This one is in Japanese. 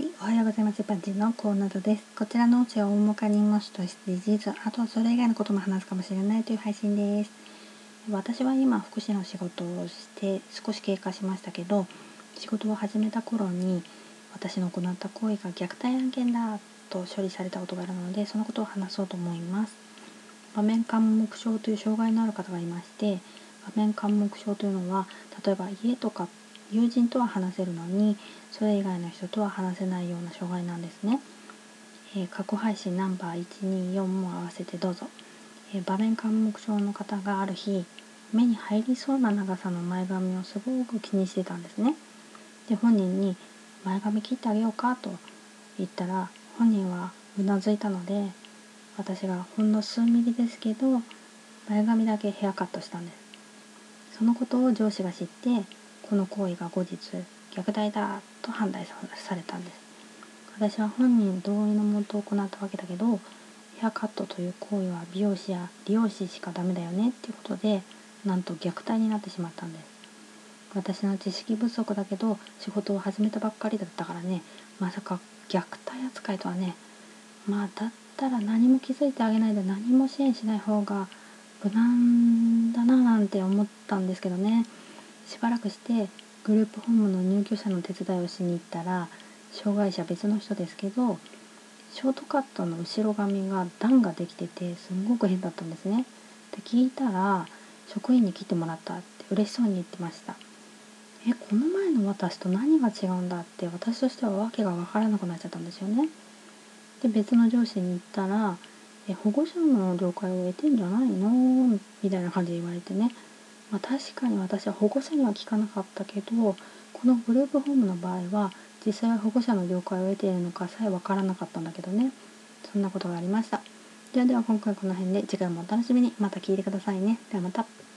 はい、おはようございます。パンチのコーナーです。こちらの音声は大まかに文字として事実、あとはそれ以外のことも話すかもしれないという配信です。私は今、福祉の仕事をして少し経過しましたけど、仕事を始めた頃に私の行った行為が虐待案件だと処理されたことがあるので、そのことを話そうと思います。場面緘黙症という障害のある方がいまして、場面緘黙症というのは、例えば家とか友人とは話せるのにそれ以外の人とは話せないような障害なんですね、えー、過去配信ナンバー124も合わせてどうぞ、えー、場面緘黙症の方がある日目に入りそうな長さの前髪をすごく気にしてたんですね。で本人に「前髪切ってあげようか」と言ったら本人はうなずいたので私がほんの数ミリですけど前髪だけヘアカットしたんです。そのことを上司が知ってこの行為が後日虐待だと判断されたんです。私は本人同意のもと行ったわけだけどヘアカットという行為は美容師や理容師しかダメだよねっていうことでなんと虐待になってしまったんです。私の知識不足だけど仕事を始めたばっかりだったからねまさか虐待扱いとはねまあだったら何も気づいてあげないで何も支援しない方が無難だななんて思ったんですけどね。しばらくしてグループホームの入居者の手伝いをしに行ったら障害者別の人ですけどショートカットの後ろ髪が段ができててすんごく変だったんですね。で聞いたら職員に切ってもらったって嬉しそうに言ってました。えこの前の私と何が違うんだって私としては訳が分からなくなっちゃったんですよね。で別の上司に言ったら「え保護者の了解を得てんじゃないの?」みたいな感じで言われてねまあ、確かに私は保護者には聞かなかったけどこのグループホームの場合は実際は保護者の了解を得ているのかさえ分からなかったんだけどね。そんなことがありました。ではでは今回この辺で次回もお楽しみに。また聞いてくださいね。ではまた。